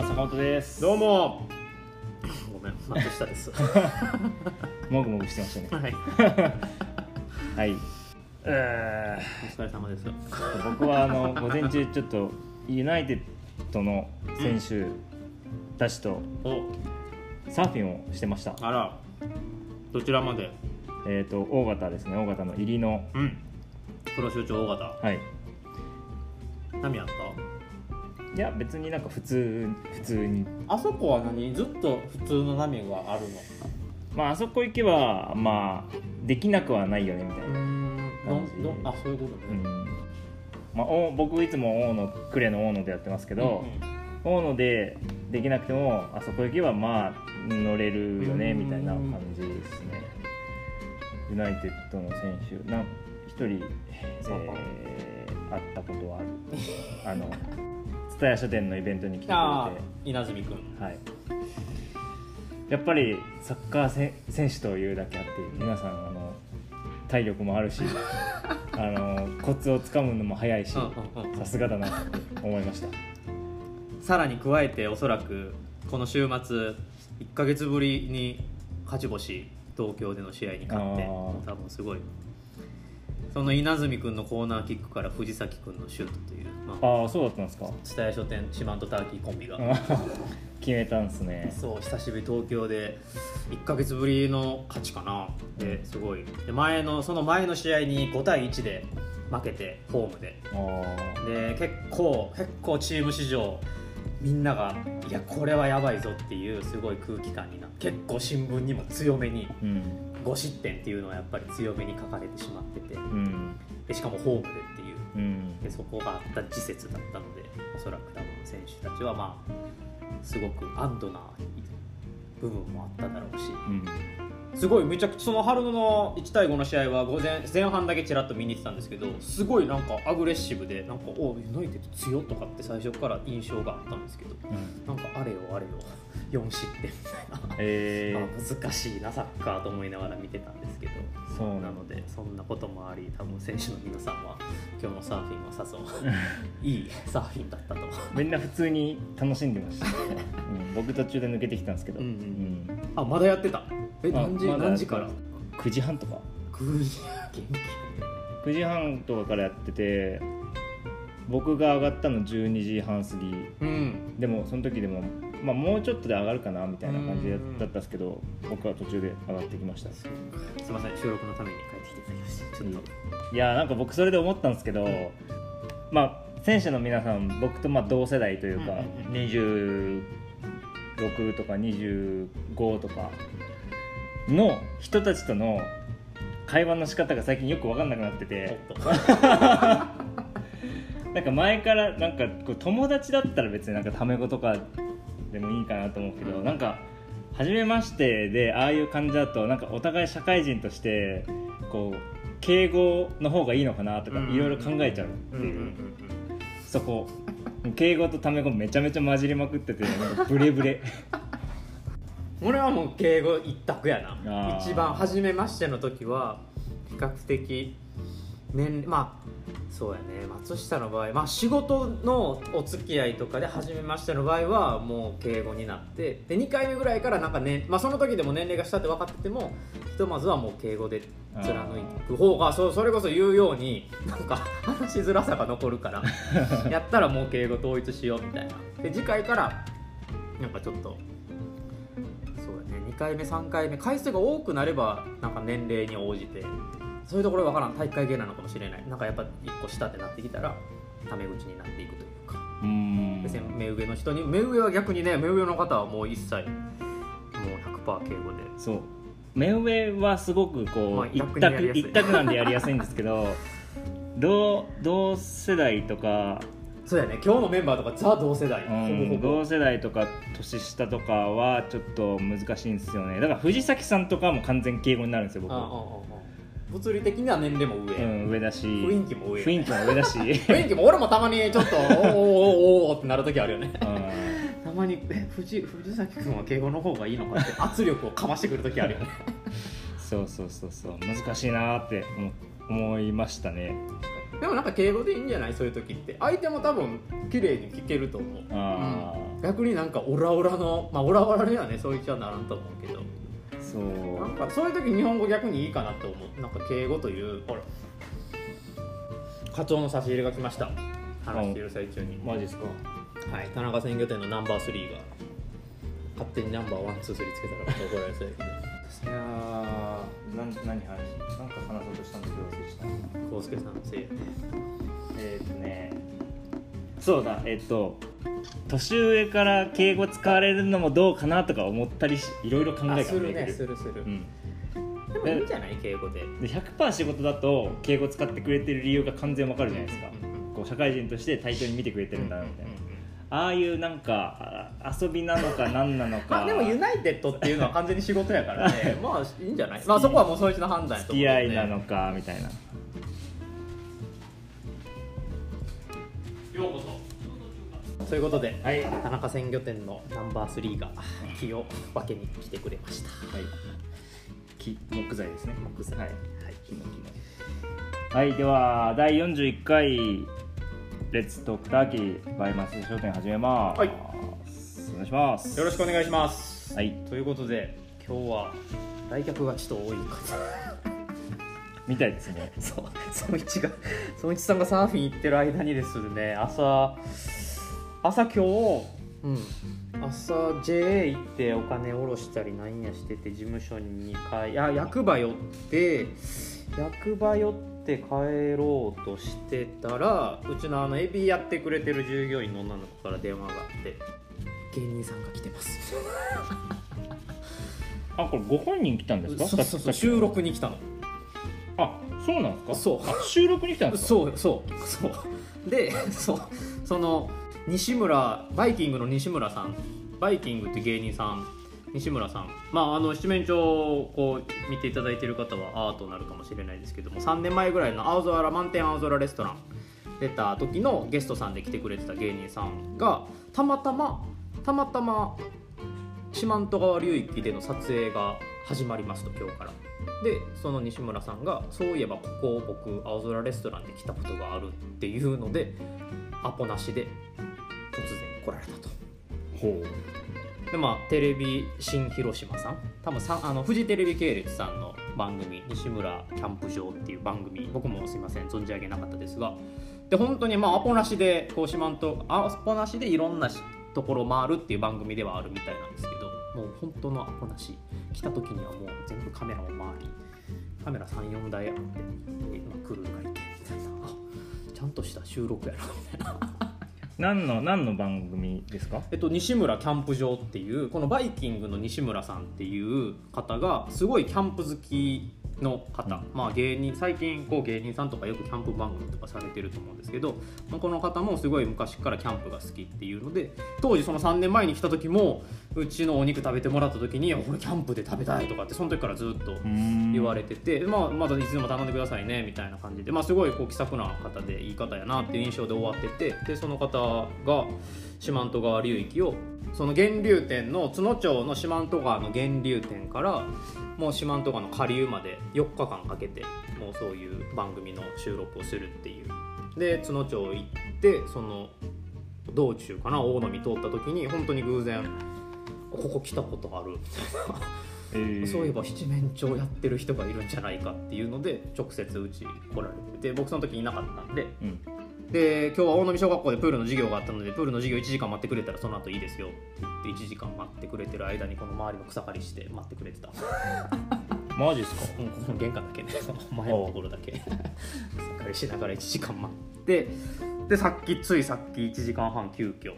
は坂本です。どうも。ごめん松下です。もぐもぐしてましたね。はい。はい。えー、お疲れ様です。僕はあの午前中ちょっとユナイテッドの選手たちとおサーフィンをしてました。あら。どちらまで？えっ、と大型ですね。大型の入りの。うん。黒潮町大型。はい。波あっいや別になんか普通普通に。たあそこは何？ずっと普通の波があるまああそこ行けばまあできなくはないよねみたいな、のうん。感じあそういうことうん。ね、まあ、お僕いつも大野呉の大野でやってますけど、大野でできなくてもあそこ行けばまあ乗れるよねうん。みたいな感じですね。ユナイテッドの選手なん一人、えー、会ったことはある。あの蔦屋書店のイベントに来てくれて。稲積君。はい、やっぱりサッカーせ選手というだけあって皆さんあの体力もあるし あのコツをつかむのも早いしさすがだなって思いました。さらに加えておそらくこの週末1か月ぶりに勝ち星東京での試合に勝って多分すごいその稲積君のコーナーキックから藤崎君のシュートという、まあ、ああそうだったんですか？蔦屋書店四万十ターキーコンビがあ 決めたんすね。そう久しぶり東京で1か月ぶりの勝ちかな。ですごい。で前のその前の試合に5対1で負けてホームで。あで結構結構チーム史上みんながいやこれはやばいぞっていうすごい空気感にな結構新聞にも強めにーうん5失点っていうのはやっぱり強めに書かれてしまってて。うん。でしかもホームでっていう。うん。でそこがあった時節だったのでおそらく多分選手たちはまあすごく安堵な部分もあっただろうし。うんすごいめちゃくちゃその春の1対5の試合は午前前半だけちらっと見に行ってたんですけどすごいなんかアグレッシブでなんかおユナイテッド強っとかって最初から印象があったんですけどうん。なんかあれよあれよ4失点。みたいな、え あ難しいなサッカーと思いながら見てたんですけどそうなのでそんなこともあり多分選手の皆さんは今日のサーフィンはさぞ いいサーフィンだったと。ーみんな普通に楽しんでました、うん、僕途中で抜けてきたんですけど、うんうん。うん。あまだやってたえ何時？あまだ何時から？9時半とか。9時元気9時半とかからやってて僕が上がったの12時半過ぎ。うん。でもその時でも、まあ、もうちょっとで上がるかなみたいな感じだうんったんですけど僕は途中で上がってきました。すみません収録のために帰ってきていただきましてちょっと。いやなんか僕それで思ったんですけどまあ選手の皆さん僕とまあ同世代というかうん26とか25とかの人たちとの会話の仕方が最近よく分かんなくなってて。なんか前からなんかこう友達だったら別になんかタメ語とかでもいいかなと思うけど、うん。なんか初めましてでああいう感じだとなんかお互い社会人としてこう敬語の方がいいのかなとかうん。いろいろ考えちゃうっていう、そこ。敬語とタメ語めちゃめちゃ混じりまくっててなんかブレブレ 俺はもう敬語一択やあなー。一番初めましての時は比較的年まあそうやね。松下の場合、まあ、仕事のお付き合いとかで初めましての場合はもう敬語になってで2回目ぐらいからなんか、ねまあ、その時でも年齢が下って分かっててもひとまずはもう敬語で貫く方がそそれこそ言うようになんか話しづらさが残るから やったらもう敬語統一しようみたいな。で次回からなんかちょっとそうだね2回目3回目回数が多くなればなんか年齢に応じてそういうところわからん体育会系なのかもしれない。なんかやっぱ1個下ってなってきたらタメ口になっていくというか。うーん。別に目上の人に目上は逆にね目上の方はもう一切もう100%敬語で。そう。目上はすごくこう、まあ一択一択なんでやりやすいんですけど 同同世代とかそうやね。今日のメンバーとかザ同世代、うん。ほぼほぼ。同世代とか年下とかはちょっと難しいんですよね。だから藤崎さんとかはもう完全敬語になるんですよ僕ああああああ。物理的には年齢も上、うん、上だし。雰囲気も上雰囲気も上だし、雰囲気も俺もたまにちょっとおーおーおーおーってなる時あるよね。うん。たまにえ藤藤崎君は敬語の方がいいのかって。圧力をかましてくる時あるよね。そうそうそうそう。難しいなーって思思いましたねでもなんか敬語でいいんじゃない？そういう時って。相手も多分綺麗に聞けると思う。あ逆になんかオラオラのまあオラオラにはねそう言っちゃならんと思うけど。あそう。なんかそういう時日本語逆にいいかなと思う。なんか敬語というほら。カツオの差し入れが来ました。話している最中に。マジですか。はい。田中鮮魚店のナンバー3が勝手にナンバーワンツースリーつけたら怒られそうやけど。いやーなん何話なんか話そうとしたんだけど忘れした康介さんのせいやね。えーっとねそうだえっと年上から敬語使われるのもどうかなとか思ったりしいろいろ考え考あするねするする、うん、でもいいんじゃない？敬語で。で100%仕事だと敬語使ってくれてる理由が完全わかるじゃないですか。こう社会人として対等に見てくれてるんだなみたいな。ああいうなんかあ遊びなのか何なのか。まあでもユナイテッドっていうのは完全に仕事やからね。まあいいんじゃない？まあそこはもうそいつの判断やと付思う、ね、き合いなのかみたいなということで、はい。田中鮮魚店のナンバー3が木を分けに来てくれました。はい。木木材ですね。木材。はい、はい。木の木の。はいでは第41回レッツトークターキーバイマス商店始めます、はい。お願いします。よろしくお願いします。はい。ということで今日は来客がちょっと多いかみたいですね。そう。そのいちがそのいちさんがサーフィン行ってる間にですね朝朝今日うん朝 JA 行ってお金下ろしたりなんやしてて事務所に2回いや役場寄って役場寄って帰ろうとしてたらうちのあのエビやってくれてる従業員の女の子から電話があって芸人さんが来てます。あこれご本人来たんですか？そうそうそう収録に来たの。あそうなんですか？そう。あ収録に来たんですか？そうそうそう。でそうその西村バイキングの西村さん。バイキングって芸人さん。西村さん。まああの七面鳥をこう見ていただいている方はアートになるかもしれないですけども3年前ぐらいの青空満天青空レストラン。出た時のゲストさんで来てくれてた芸人さんがたまたまたまたま四万十川流域での撮影が始まりますと今日から。でその西村さんがそういえばここ僕青空レストランで来たことがあるっていうのでアポなしで突然来られたと。ほでまあテレビ新広島さん。多分さあのフジテレビ系列さんの番組「西村キャンプ場」っていう番組僕もすいません存じ上げなかったですが。で本当にまあアポなしでこう四万十アポなしでいろんなしところ回るっていう番組ではあるみたいなんですけどもう本当のアポなし来た時にはもう全部カメラも回りカメラ34台あってでまあクルーがいてみたいな。あちゃんとした収録やなみたいな。何の何の番組ですか？えっと、西村キャンプ場っていうこのバイキングの西村さんっていう方がすごいキャンプ好きの方、まあ芸人最近こう芸人さんとかよくキャンプ番組とかされてると思うんですけど、まあこの方もすごい昔からキャンプが好きっていうので当時その3年前に来た時もうちのお肉食べてもらった時に「これキャンプで食べたい」とかってその時からずっと言われてて、まあ、まだいつでも頼んでくださいねみたいな感じで、まあ、すごいこう気さくな方でいい方やなっていう印象で終わっててでその方が四万十川流域をその源流点の津野町の四万十川の源流点からもう四万十川の下流まで4日間かけてもうそういう番組の収録をするっていう。で津野町行ってその道中かな大野見通った時に本当に偶然「ここ来たことある」みたいな。えー。そういえば七面鳥やってる人がいるんじゃないかっていうので直接うち来られてて僕その時いなかったんでうんで今日は大野見小学校でプールの授業があったのでプールの授業1時間待ってくれたらその後いいですよ。って言って1時間待ってくれてる間にこの周りの草刈りして待ってくれてた。マジですか？うんこの玄関だけね。前のところだけ。草刈りしながら1時間待って。でさっきついさっき1時間半急遽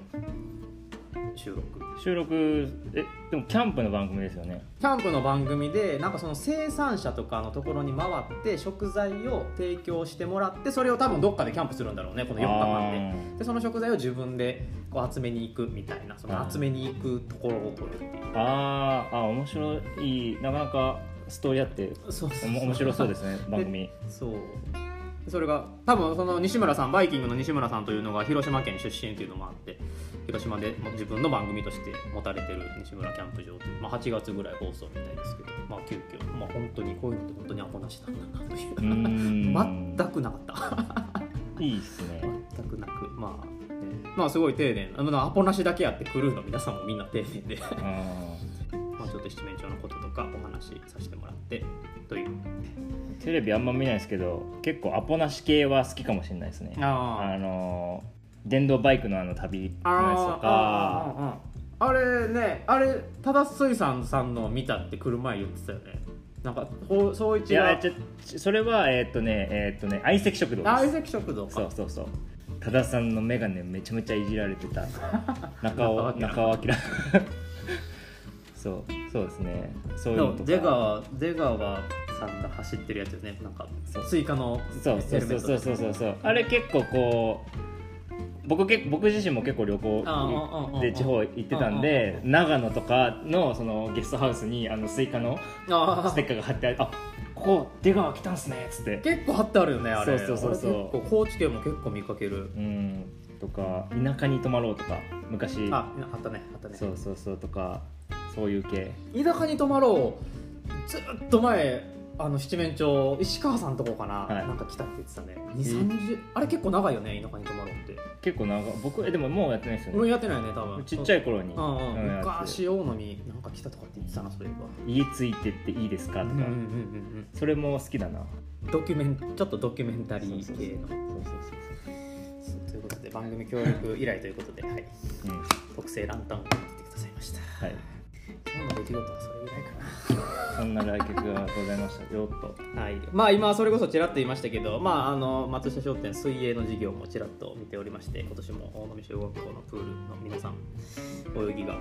収録。収録えでもキャンプの番組ですよね。キャンプの番組でなんかその生産者とかのところに回って食材を提供してもらってそれを多分どっかでキャンプするんだろうねこの4日間で。でその食材を自分でこう集めに行くみたいなその集めに行くところを撮るって。いうあーあー面白いなかなかストーリーあって面白そうですね 番組。そうそれが多分その西村さんバイキングの西村さんというのが広島県出身っていうのもあって広島で自分の番組として持たれてる西村キャンプ場という、まあ、8月ぐらい放送みたいですけど、まあ、急遽、まあ、本当にこういうのって本当にアポなしなんだなという。全くなかった。いいっすね。全くなくまあ、ね、まあすごい丁寧なアポなしだけあってクルーの皆さんもみんな丁寧で。あ まあちょっと七面鳥のこととかお話しさせてもらってといテレビあんま見ないですけど結構アポなし系は好きかもしれないですね。ああの電動バイクのあの旅のやつとか。ああれねあれ多田水産さんの見たって来る前言ってたよね。なんかほ総一いやがちょそれはえーっとねえーっとね相席食堂です。あ相席食堂か。そうそうそう。多田さんの眼鏡めちゃめちゃいじられてた。中尾中尾中尾明 そうそうですね。そういうのとか。出川出川さんが走ってるやつよね。なんかスイカのそうそうそうそうそうそう。あれ結構こう僕結僕自身も結構旅行で地方行ってたんで長野とかのそのゲストハウスにあのスイカのあステッカーが貼ってあるあここ出川来たんすねっつって。結構貼ってあるよねあれ。そうそうそうそう。高知県も結構見かける。うん。とか田舎に泊まろうとか昔。ああったねあったね。そうそうそうとかそういう系。田舎に泊まろう。ずっと前あの七面鳥石川さんとこかな、はい。なんか来たって言ってたね。2 3 0あれ結構長いよね田舎に泊まろうって。結構長い。僕えでももうやってないですよね。もうやってないよね多分。ちっちゃい頃に、うんうん昔大野になんか来たとかって言ってたなそれは家ついてっていいですかとか、うんうんうんそれも好きだな。うんドキュメンちょっとドキュメンタリー系の。そうそうそうそうということで番組協力依頼ということで、はい、そううん。特製ランタンを持ってきてくださいました。はい今日の出来事はそれぐらいかな。そんな来客がございました。よっと。はい、まあ今それこそちらっと言いましたけど、まあ、あの松下商店水泳の授業もちらっと見ておりまして今年も大野小学校のプールの皆さん泳ぎがちょっ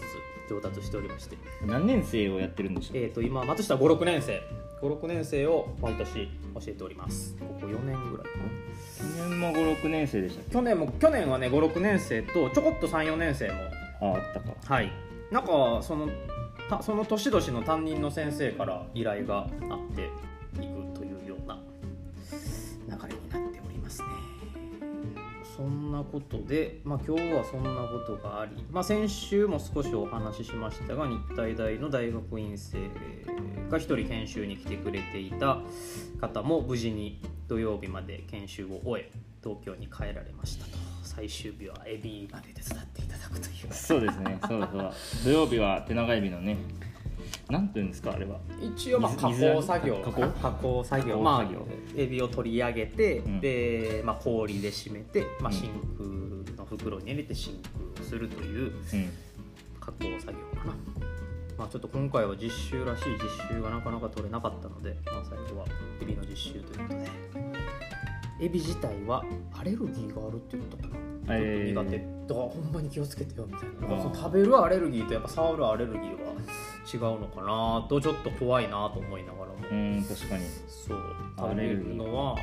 とずつ上達しておりまして、何年生をやってるんでしょうえー、と今松下56年生。56年生を毎年教えております。ここ4年ぐらいかな。去年も56年生でした去年も去年はね56年生とちょこっと34年生もああったか。はいなんかそのたその年々の担任の先生から依頼があっていくというような流れになっておりますね。そんなことで、まあ、今日はそんなことがあり、まあ、先週も少しお話ししましたが日体大の大学院生が1人研修に来てくれていた方も無事に土曜日まで研修を終え東京に帰られましたと。最終日はエビ。まで手伝っていただくという。そうですね。そうそう。土曜日は手長エビのね。なんていうんですかあれは。一応まあ加水工作業。加工？加工作業。ま作業。あエビを取り上げて、うん。で、まあ、氷で締めて、まあ、うん真空の袋に入れて真空するといううん。加工作業かな、まあ、ちょっと今回は実習らしい実習がなかなか取れなかったので、まあ、最後はエビの実習ということでエビ自体はアレルギーがあるって言ったかな。えー。ちょっと苦手。だからほんまに気をつけてよみたいな。食べるアレルギーとやっぱ触るアレルギーは違うのかなとちょっと怖いなと思いながらも、うん確かに。そう。食べるのは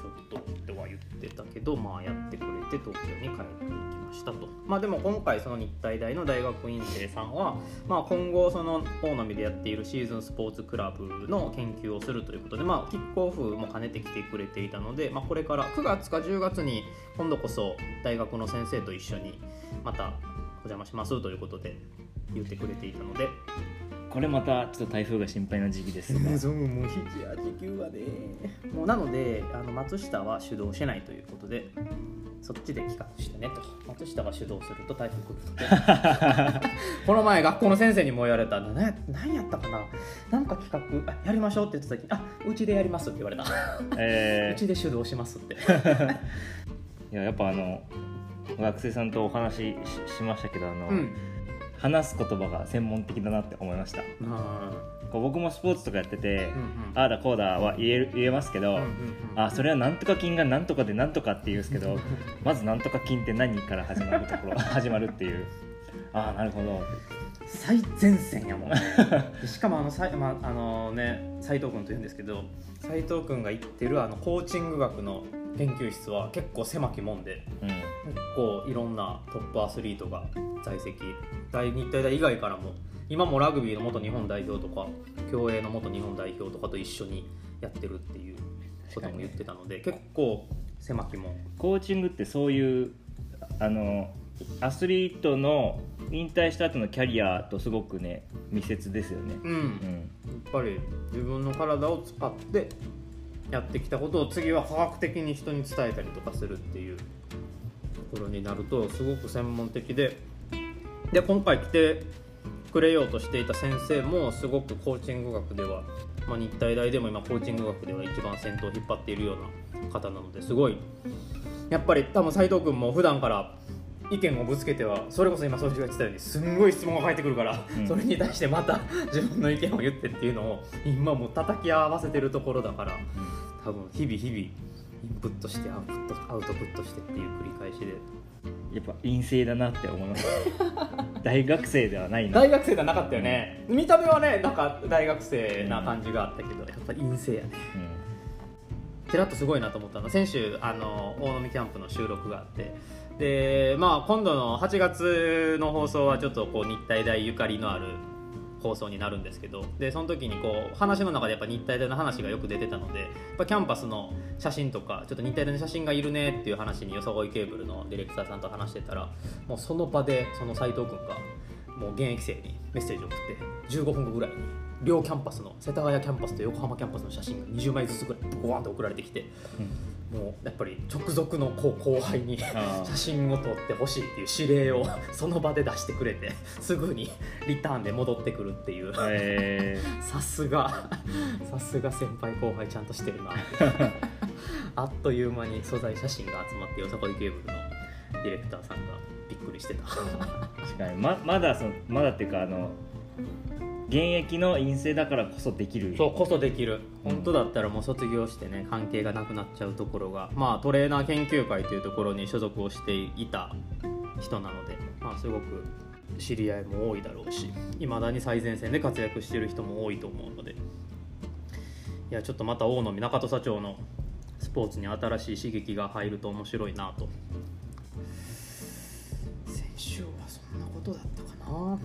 ちょっとっては言ってたけどまあやってくれて東京に帰っていきましたと。まあでも今回その日体大の大学院生さんは、まあ、今後その大野でやっているシーズンスポーツクラブの研究をするということでまあキックオフも兼ねてきてくれていたので、まあ、これから9月か10月に今度こそ大学の先生と一緒にまたお邪魔しますということで言ってくれていたのでこれまたちょっと台風が心配な時期ですが。そうもう肘や時給はね。もうなのであの松下は主導しないということでそっちで企画してねと。松下が主導すると台風来るので この前学校の先生にも言われたな何やったかな？なんか企画あやりましょうって言った時にあうちでやりますって言われたえ うちで主導しますって。ー、いややっぱあの学生さんとお話しししましたけどあの、うん話す言葉が専門的だなって思いました。あこう僕もスポーツとかやってて、ーうんうん。ああだこうだは言える言えますけど、うんうんうん。あそれはなんとか菌がなんとかでなんとかって言うんですけど まずなんとか菌って何から始まるところ 始まるっていう。ああなるほど。最前線やもん しかもあのさい、まああのね斉藤君というんですけど斉藤君が行ってるあのコーチング学の研究室は結構狭きもんでうん。結構いろんなトップアスリートが在籍。大日体大以外からも今もラグビーの元日本代表とか競泳の元日本代表とかと一緒にやってるっていうことも言ってたので結構狭きもんコーチングってそういうあのアスリートの引退した後のキャリアとすごくね密接ですよね、うん、やうん、っぱり自分の体を使ってやってきたことを次は科学的に人に伝えたりとかするっていうところになるとすごく専門的でで今回来てくれようとしていた先生もすごくコーチング学では、まあ、日体大でも今コーチング学では一番先頭を引っ張っているような方なのですごい。やっぱり多分斉藤君も普段から意見をぶつけてはそれこそ今そういうが言ってたようにすんごい質問が返ってくるから、うん。それに対してまた自分の意見を言ってっていうのを今もう叩き合わせてるところだから多分日々日々インプットしてアウトプットアウトプットしてっていう繰り返しでやっぱ陰性だなって思います。大学生ではないな。大学生じゃなかったよね。見た目はねなんか大学生な感じがあったけどやっぱ陰性やね。ちらっとすごいなと思ったの。先週あの大飲みキャンプの収録があって。でまあ今度の8月の放送はちょっとこう日体大ゆかりのある放送になるんですけどでその時にこう話の中でやっぱ日体大の話がよく出てたのでやっぱキャンパスの写真とかちょっと日体大の写真がいるねっていう話によさこいケーブルのディレクターさんと話してたらもうその場でその斉藤君がもう現役生にメッセージを送って15分後ぐらいに両キャンパスの世田谷キャンパスと横浜キャンパスの写真が20枚ずつぐらいボワンと送られてきてもうやっぱり直属のこう後輩に写真を撮ってほしいっていう指令をその場で出してくれてすぐにリターンで戻ってくるっていう。えさすが。さすが先輩後輩ちゃんとしてるな。あっという間に素材写真が集まってよさこいケーブルのディレクターさんがびっくりしてた。ー、確かに。ままだそのまだっていうかあの現役の陰性だからこそできる。そうこそできる。本当だったらもう卒業してね関係がなくなっちゃうところがまあトレーナー研究会というところに所属をしていた人なのでまあすごく知り合いも多いだろうしいまだに最前線で活躍している人も多いと思うので。いやちょっとまた大野中土佐町のスポーツに新しい刺激が入ると面白いなと。先週はそんなことだったかな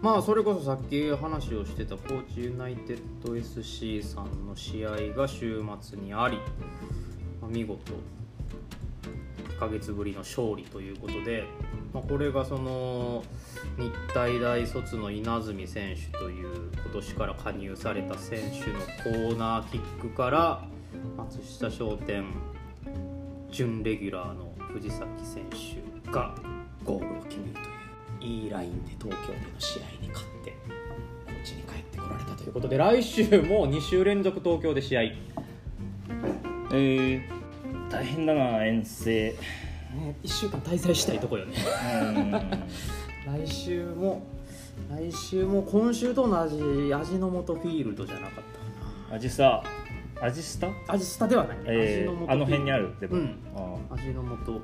まあそれこそさっき話をしてた高知ユナイテッド SC さんの試合が週末にあり、まあ見事1ヶ月ぶりの勝利ということで、まあ、これがその日体大卒の稲積選手という今年から加入された選手のコーナーキックから松下商店準レギュラーの藤崎選手がラインで東京での試合に勝ってこっちに帰ってこられたということで来週も2週連続東京で試合、えー、大変だな遠征。ね、1週間滞在したいとこよね。うん。来週も来週も今週と同じ味の素フィールドじゃなかったかアジスタ？味スタではないね、えー、味の素あの辺にあるでも、うん。あ味の素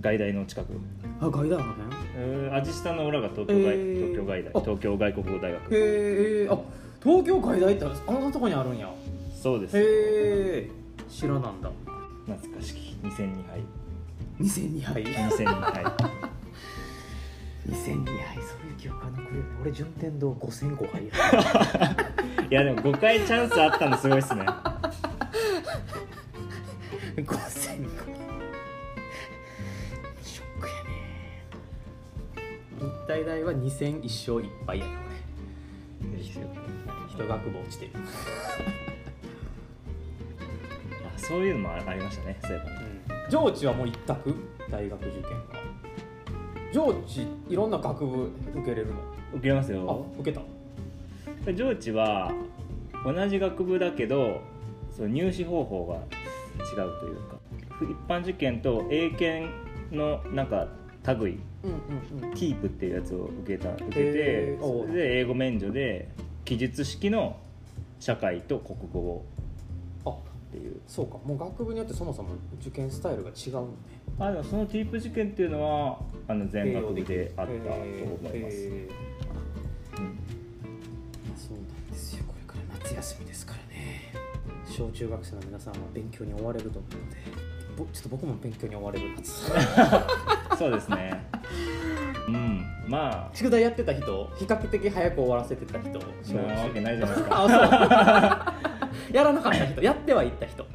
外大の近く。あ外大あの辺えー、アジスタの裏が東京外、えー。東京外大。あ。東京外国語大学。へえあ東京外大ってあんなとこにあるんや。そうです。へえ知らなんだ。懐かしき。2戦2敗2戦2敗2戦2敗2戦2敗そうい。う 記憶が残るよね俺順天堂5戦5敗やいやでも5回チャンスあったのすごいっすね体大は2戦1勝1敗やね。俺一学部落ちてる、あそういうのもありましたねそういえば。上智はもう一択？大学受験は上智いろんな学部受けれるの？受けますあよ受けた。上智は同じ学部だけどその入試方法が違うというか。一般受験と英検のなんか類。うんうんうん。キープっていうやつを受けた受けてそれで英語免除で記述式の社会と国語を。あっていう。そうか。もう学部によってそもそも受験スタイルが違うのね。あでもそのティープ受験っていうのはあの全学部であったと思います、うん。そうなんですよ。これから夏休みですからね。小中学生の皆さんは勉強に追われると思うので。ぼちょっと僕も勉強に追われる。夏 そうですね。うん。ま宿題やってた人？比較的早く終わらせてた人？あなわけないじゃないですか。やらなかった人？やってはいった人？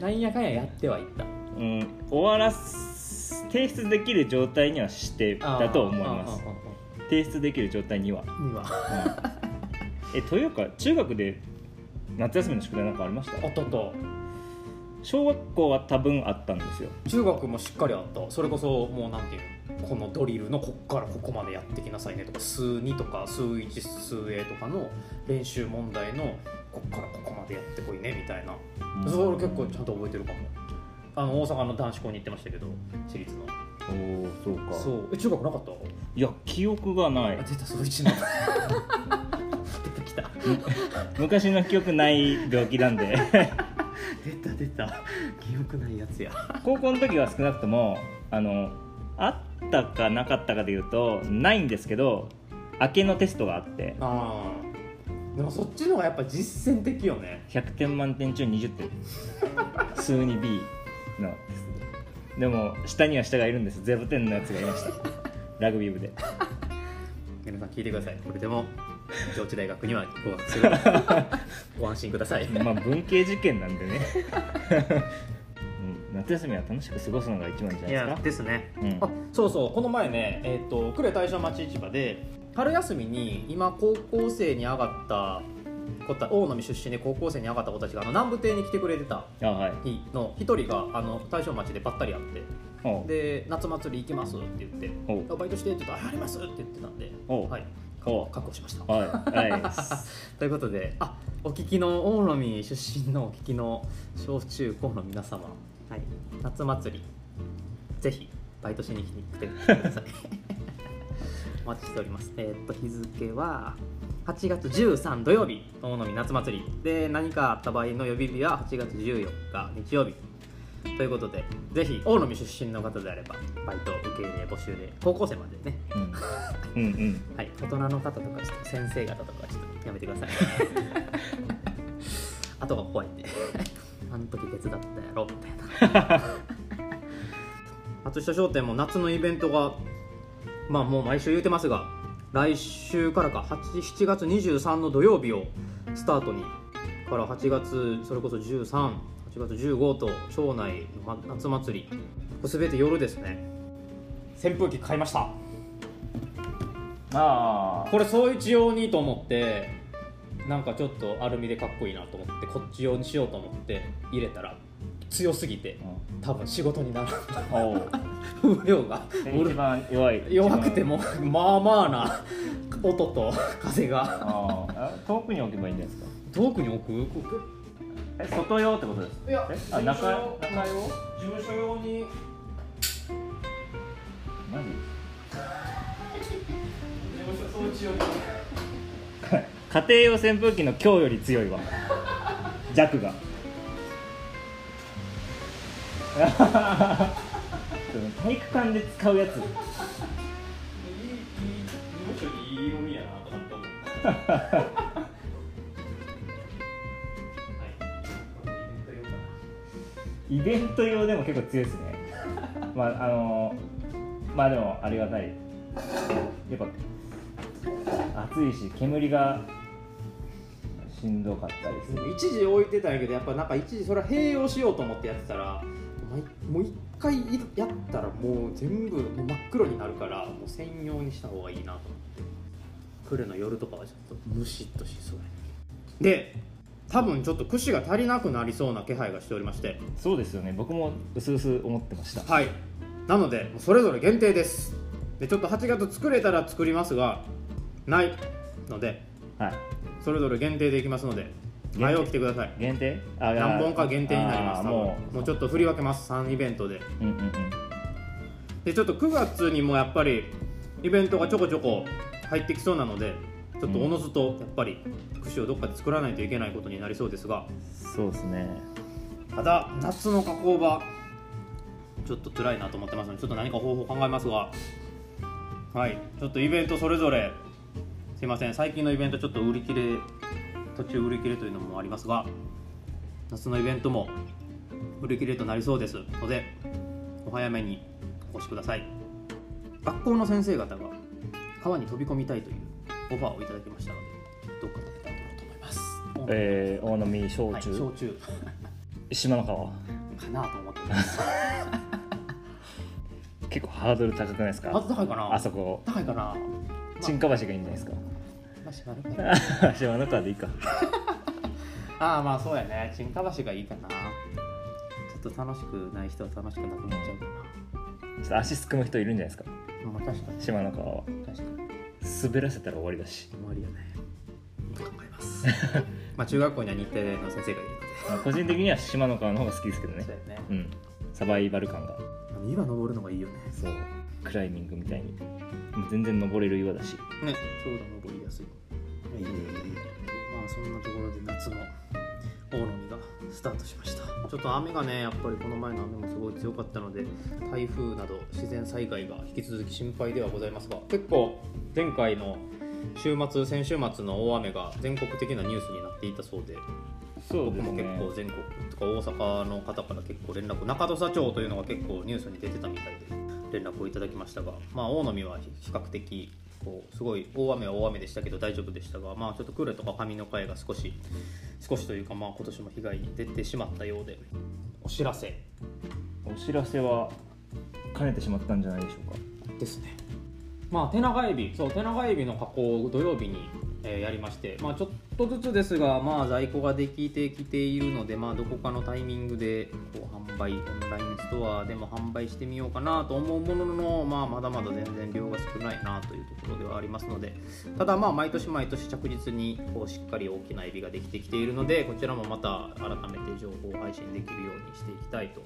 なんやかんややってはいった。うん、終わらす提出できる状態にはしてたと思います。提出できる状態には、には。うん。えというか中学で夏休みの宿題なんかありました？あったあった小学校は多分あったんですよ。中学もしっかりあった。それこそもうなんていうのこのドリルのこっからここまでやってきなさいねとか数2とか数1数 A とかの練習問題のこっからここまでやってこいねみたいな。それ結構ちゃんと覚えてるかも。あの大阪の男子校に行ってましたけど私立の。おおそうか。そう。え中学なかった？いや記憶がない。あ出たそいちの。出てきた。昔の記憶ない病気なんで出た出た。記憶ないやつや。高校の時は少なくともあのあったかなかったかでいうとないんですけど明けのテストがあって。ああでもそっちの方がやっぱ実践的よね。100点満点中20点。数に B のでも下には下がいるんです。0点のやつがいました。ラグビー部で。皆さん聞いてください。これでも上智大学には合格する。ご安心ください。まあ文系受験なんでね。うん夏休みは楽しく過ごすのが一番じゃないですか。ですね、うん。あそうそうこの前ねえっ、と呉大正町市場で春休みに今高校生に上がった子た大野出身で高校生に上がった子たちがあの南部亭に来てくれてた日の一人があの大正町でばったり会ってで夏祭り行きますって言ってバイトしてって言ったらあやりますって言ってたんではいおう。確保しました。はい。はいということであお聞きの大野見出身のお聞きの小中高の皆様、はい、夏祭りぜひバイトしに来てください。お待ちしております。えーっと日付は8月13土曜日大野見夏祭り。で何かあった場合の予備日は8月14日日曜日ということでぜひ大野見出身の方であればバイト受け入れ募集で高校生までね。うん、うんうん。はい、大人の方とかちょっと先生方とかちょっとやめてください。あとが怖いんで。あの時手伝ったやろみたいな。松下商店も夏のイベントがまあもう毎週言うてますが来週からか8 7月23の土曜日をスタートにから8月それこそ138月15と町内の夏祭り。全て夜ですね。扇風機買いました。あこれ総一用にと思ってなんかちょっとアルミでかっこいいなと思ってこっち用にしようと思って入れたら強すぎて多分仕事にならない。風量が一番弱い。弱くてもまあまあな音と風が。ああ遠くに置けばいいんじゃないですか？遠くに置く？え外用ってことですいや中中用？事務所用に。マジ？家庭用扇風機の強より強いわ。弱が。体育館で使うやつ。いいいい事務所にいい飲みやなと思ってイベント用でも結構強いですね。まああのまあでもありがたい。やっぱ暑いし煙がしんどかったりする。一時置いてたんやけどやっぱなんか一時それは併用しようと思ってやってたらもう一回やったらもう全部もう真っ黒になるからもう専用にした方がいいなと思って。来るの夜とかはちょっとムシッとしそうやねで多分ちょっと串が足りなくなりそうな気配がしておりまして。そうですよね。僕も薄々思ってました。はい。なのでそれぞれ限定です。でちょっと8月作れたら作りますがないのではい。それぞれ限定でいきますので定前を来てください。限定？あ何本か限定になります多分あーももうちょっと振り分けます。3イベントで。ううんうんうん。でちょっと9月にもやっぱりイベントがちょこちょこ入ってきそうなのでちょっとおのずとやっぱり串をどっかで作らないといけないことになりそうですが。そうですね。ただ夏の加工場ちょっと辛いなと思ってますのでちょっと何か方法考えますが。はい。ちょっとイベントそれぞれ。すいません。最近のイベントちょっと売り切れ途中売り切れというのもありますが。夏のイベントも売り切れとなりそうです。のでお早めにお越しください。学校の先生方が川に飛び込みたいというオファーをいただきましたのでどっかでと思います、えー、大波焼はい、酎、焼酎。島の川？かなと思ってます。結構ハードル高くないですか？まず高いかな。あそこ。高いかな。沈下橋がいいんじゃないですか？まあ知らないかな島の川でいいか。ああまあそうやね。新川橋がいいかな。ちょっと楽しくない人は楽しくなくなっちゃうかちょっと足すくむ人いるんじゃないですか？なまあ確かに。島の川は。確かに滑らせたら終わりだし、終わりやね。考えます。まあ中学校には日程の先生がいるので。まあ、個人的には島の川の方が好きですけどね。そうやね。うん。サバイバル感が。岩登るのがいいよね。そう。クライミングみたいに。全然登れる岩だし。ねそうだ登りやすい。いいねいいね。まあそんなところで夏の大野みがスタートしました。ちょっと雨がねやっぱりこの前の雨もすごい強かったので台風など自然災害が引き続き心配ではございますが結構前回の週末先週末の大雨が全国的なニュースになっていたそうでそう僕も結構全国とか大阪の方から結構連絡中土佐町というのが結構ニュースに出てたみたいで連絡をいただきましたが、まあ、大野は比較的こうすごい大雨は大雨でしたけど大丈夫でしたが、まあ、ちょっとクレとか上の会が少し少しというか、まあ、今年も被害に出てしまったようで。お知らせ。お知らせは兼ねてしまったんじゃないでしょうか。ですね。まあ手長エビそう手長エビの加工を土曜日に、えやりましてまあちょっとずつですがまあ在庫ができてきているのでまあどこかのタイミングでこう販売オンラインストアでも販売してみようかなと思うもののまあまだまだ全然量が少ないなというところではありますのでただまあ毎年毎年着実にこうしっかり大きなエビができてきているのでこちらもまた改めて情報を配信できるようにしていきたいと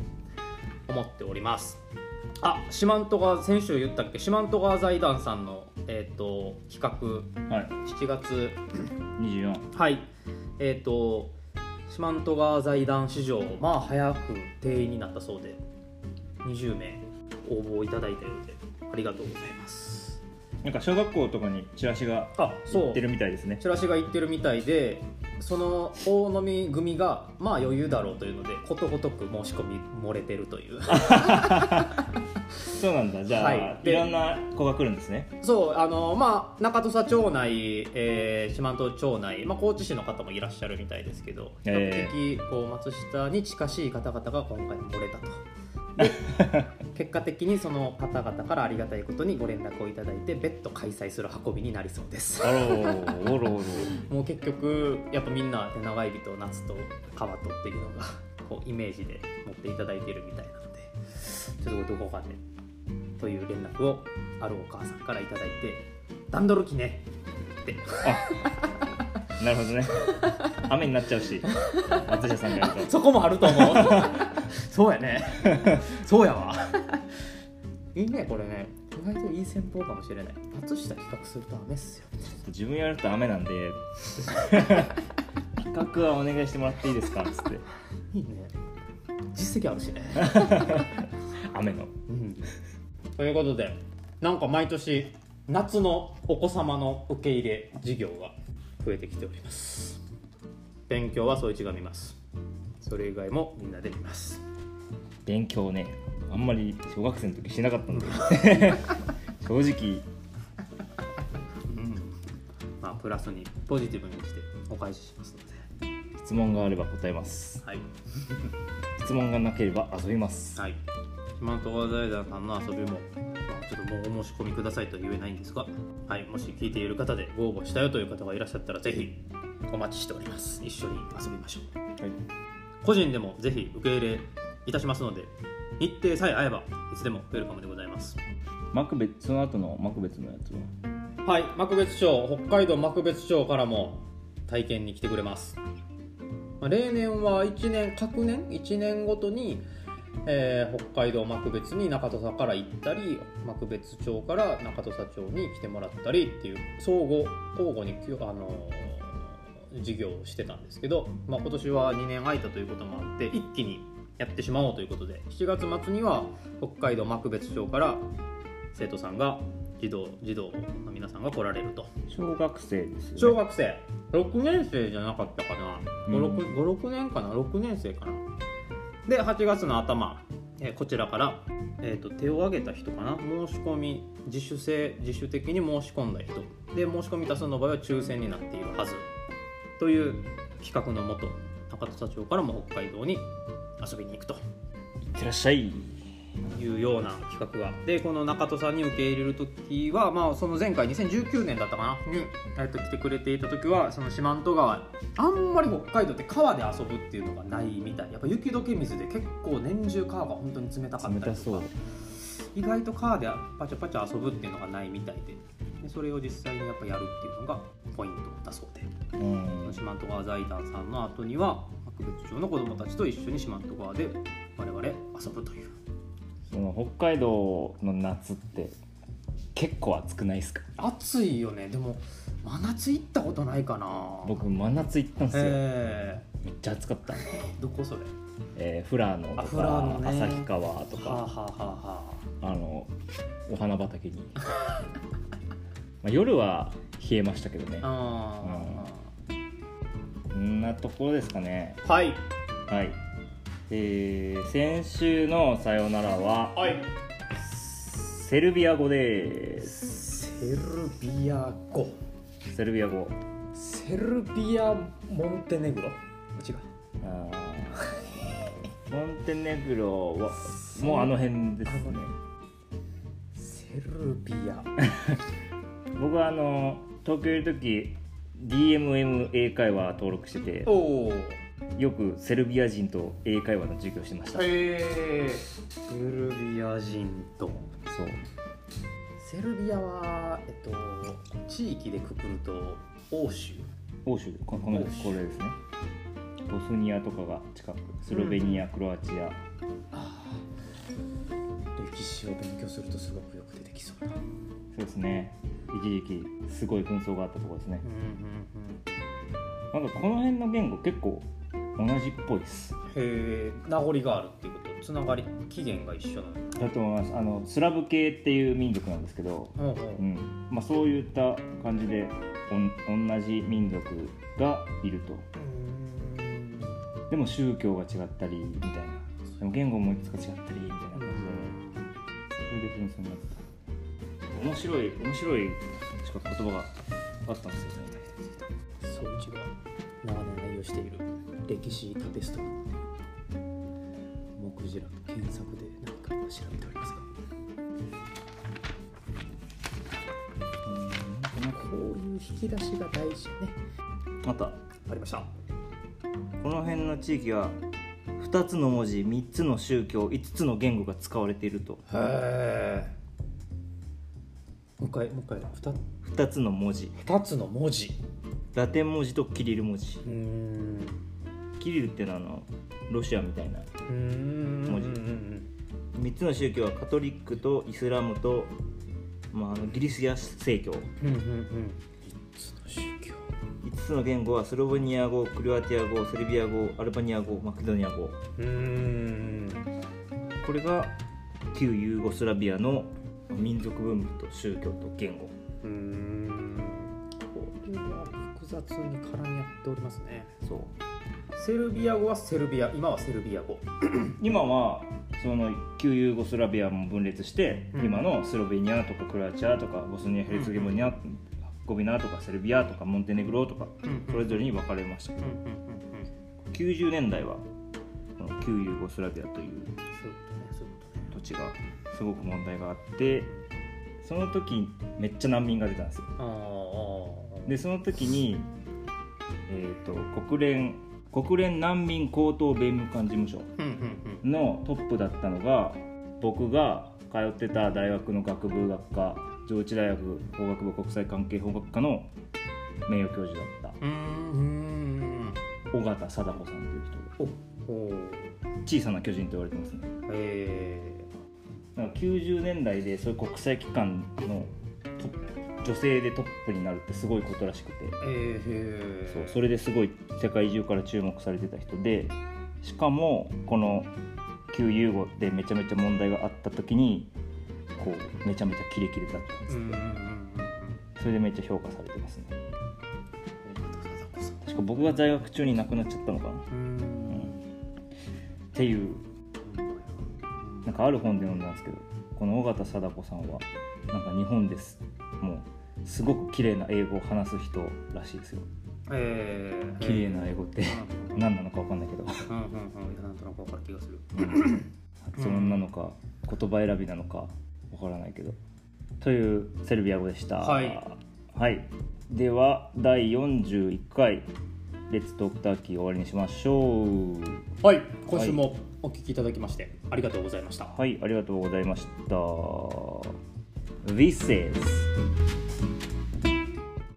思っております。あ四万十川先週言ったっけ？四万十川財団さんの、えー、と企画。はい。7月。24はい。えっ、と四万十川財団史上まあ早く定員になったそうで。20名応募いただいたようでありがとうございますなんか小学校とかにチラシがあそう。行ってるみたいですね。チラシが言ってるみたいでその大飲み組がまあ余裕だろうというのでことごとく申し込み漏れてるという。そうなんだ。じゃあ、はい。い、ろんな子が来るんですね。そうあのまあ中土佐町内、えー四万十町内、まあ、高知市の方もいらっしゃるみたいですけど比え較的こう松下に近しい方々が今回漏れたと。で結果的にその方々からありがたいことにご連絡をいただいて別途開催する運びになりそうです。あろうおろおろ。もう結局やっぱみんな手長エビと夏と川とっていうのがこうイメージで持っていただいているみたいなのでちょっとどこかでという連絡をあるお母さんからいただいて段取る気ねって なるほどね。雨になっちゃうし。松下さんがやると。そこもあると思う。そうやね。そうやわ。いいねこれね。意外といい戦法かもしれない。松下企画すると雨っすよ。自分やると雨なんで。企画はお願いしてもらっていいですか？っつって。いいね。実績あるしね。雨の。うん。ということでなんか毎年夏のお子様の受け入れ事業が増えてきております。勉強は総一が見ます。それ以外もみんなで見ます。勉強ねあんまり小学生の時しなかったんで。正直。うん。まあプラスにポジティブにしてお返ししますので。質問があれば答えます。はい。質問がなければ遊びます。はい。四万十川財団さんの遊びも、まあ、ちょっともうお申し込みくださいとは言えないんですが、はい、もし聞いている方でご応募したよという方がいらっしゃったらぜひお待ちしております。一緒に遊びましょう。はい。個人でもぜひ受け入れいたしますので日程さえ合えばいつでもウェルカムでございます。幕別その後の幕別のやつは？はい幕別町北海道幕別町からも体験に来てくれます、まあ、例年は1年各年？1年ごとに、えー北海道幕別に中土佐から行ったり幕別町から中土佐町に来てもらったりっていう相互交互にあのー事業をしてたんですけど、まあ、今年は2年空いたということもあって一気にやってしまおうということで7月末には北海道幕別町から生徒さんが児童児童の皆さんが来られると。小学生ですよね。小学生。6年生じゃなかったかな。うん56年かな。6年生かなで8月の頭、えーこちらから、えー、と手を挙げた人かな？申し込み自主性自主的に申し込んだ人。で申し込み多数の場合は抽選になっているはず。という企画のもと中田社長からも北海道に遊びに行くと。いってらっしゃい。いいうような企画がでこの中戸さんに受け入れる時は、まあ、その前回2019年だったかな？に、えっと、来てくれていた時はその四万十川あんまり北海道って川で遊ぶっていうのがないみたい。やっぱ雪解け水で結構年中川が本当に冷たかったりとか。意外と川でパチャパチャ遊ぶっていうのがないみたいで。でそれを実際にやっぱやるっていうのがポイントだそうで。うん。四万十川財団さんの後には博別町の子どもたちと一緒に四万十川で我々遊ぶというその北海道の夏って結構暑くないですか？暑いよね。でも真夏行ったことないかな。僕真夏行ったんですよ、え。めっちゃ暑かった、ー、どこそれ？えー、富良野とか、ね。旭川とか、はあ、はあはあはあ。のお花畑に。まあ夜は冷えましたけどね。あ、あこんなところですかね。ーはい。はいえー、先週の「さよなら」ははい。セルビア語です。セルビア語。セルビア語。セルビアモンテネグロ？違うあーモンテネグロはもうあの辺ですね。セルビア。僕はあの東京いる時 DMM 英会話登録してて。おおよくセルビア人と英会話の授業してました、へえセルビア人と。そう。セルビアはえっと地域でくくると欧州。欧州。ここの欧州。これですね。ボスニアとかが近くスロベニア、クロアチア。歴史を勉強するとすごくよく出てきそうなそうですね。一時期すごい紛争があったところですね。うん。なんかこの辺の言語結構同じっぽいです。へえ名残があるっていうこと？つながり起源が一緒なの？だと思います。あのスラブ系っていう民族なんですけど、ほうほう。ん。まあ、そういった感じで同じ民族がいると。うん。でも宗教が違ったりみたいな。でも言語もいくつか違ったりみたいな感じで。それで紛争になった面白い面白いしか言葉があったんですよね。そういうが長年愛用している歴史タペストリー目次らと検索で何か調べておりますがこういう引き出しが大事ね。また。ありました。この辺の地域は2つの文字3つの宗教5つの言語が使われていると。へえ。もう一回もう一回。2, 2つの文字。2つの文字。ラテン文字とキリル文字。うんキリルっていうのはあのロシアみたいな。うん。文字。3つの宗教はカトリックとイスラムと、まあ、あのギリシア正教。うん。うん。うん。3つの宗教5つの言語はスロベニア語クロアティア語セルビア語アルバニア語。マケドニア語うん。これが旧ユーゴスラビアの民族文化と宗教と言語。うん。これは複雑に絡み合っておりますね。そうセルビア語はセルビア今はセルビア語。今はその旧ユーゴスラビアも分裂して、うん。今のスロベニアとかクロアチアとかボスニア・ヘルツェゴビナ、ゴビナとかセルビアとかモンテネグロとかうんそれぞれに分かれました。うんうんうんうん。90年代はこの旧ユーゴスラビアというそういうことねそういうことね土地がすごく問題があってその時めっちゃ難民が出たんですよ。ああでその時に、えー、と国連国連難民高等弁務官事務所のトップだったのが僕が通ってた大学の学部学科上智大学法学部国際関係法学科の名誉教授だった。尾形貞子さんという人小さな巨人と言われてますね。えなんか90年代でそういう国際機関の女性でトップになるってすごいことらしくて。ー、えー、そうそれですごい世界中から注目されてた人でしかもこの旧ユーゴでめちゃめちゃ問題があった時にこうめちゃめちゃキレキレだったんです。うんうんうんうん。それでめっちゃ評価されてますね。確か僕が在学中に亡くなっちゃったのかな、ううんん。っていうなんかある本で読んだんですけどこの尾形貞子さんはなんか日本です。もうすごく綺麗な英語を話す人らしいですよ。えー、綺麗な英語ってうん 何なのか分かんないけど。うんうんうんなんとなく分かる気がする。あ 発音なのか、言葉選びなのかわからないけど。というセルビア語でした。はい、はい。では第41回レッツトークターキー終わりにしましょう。はい。今週もお聞きいただきましてありがとうございました。はい。ありがとうございました。This is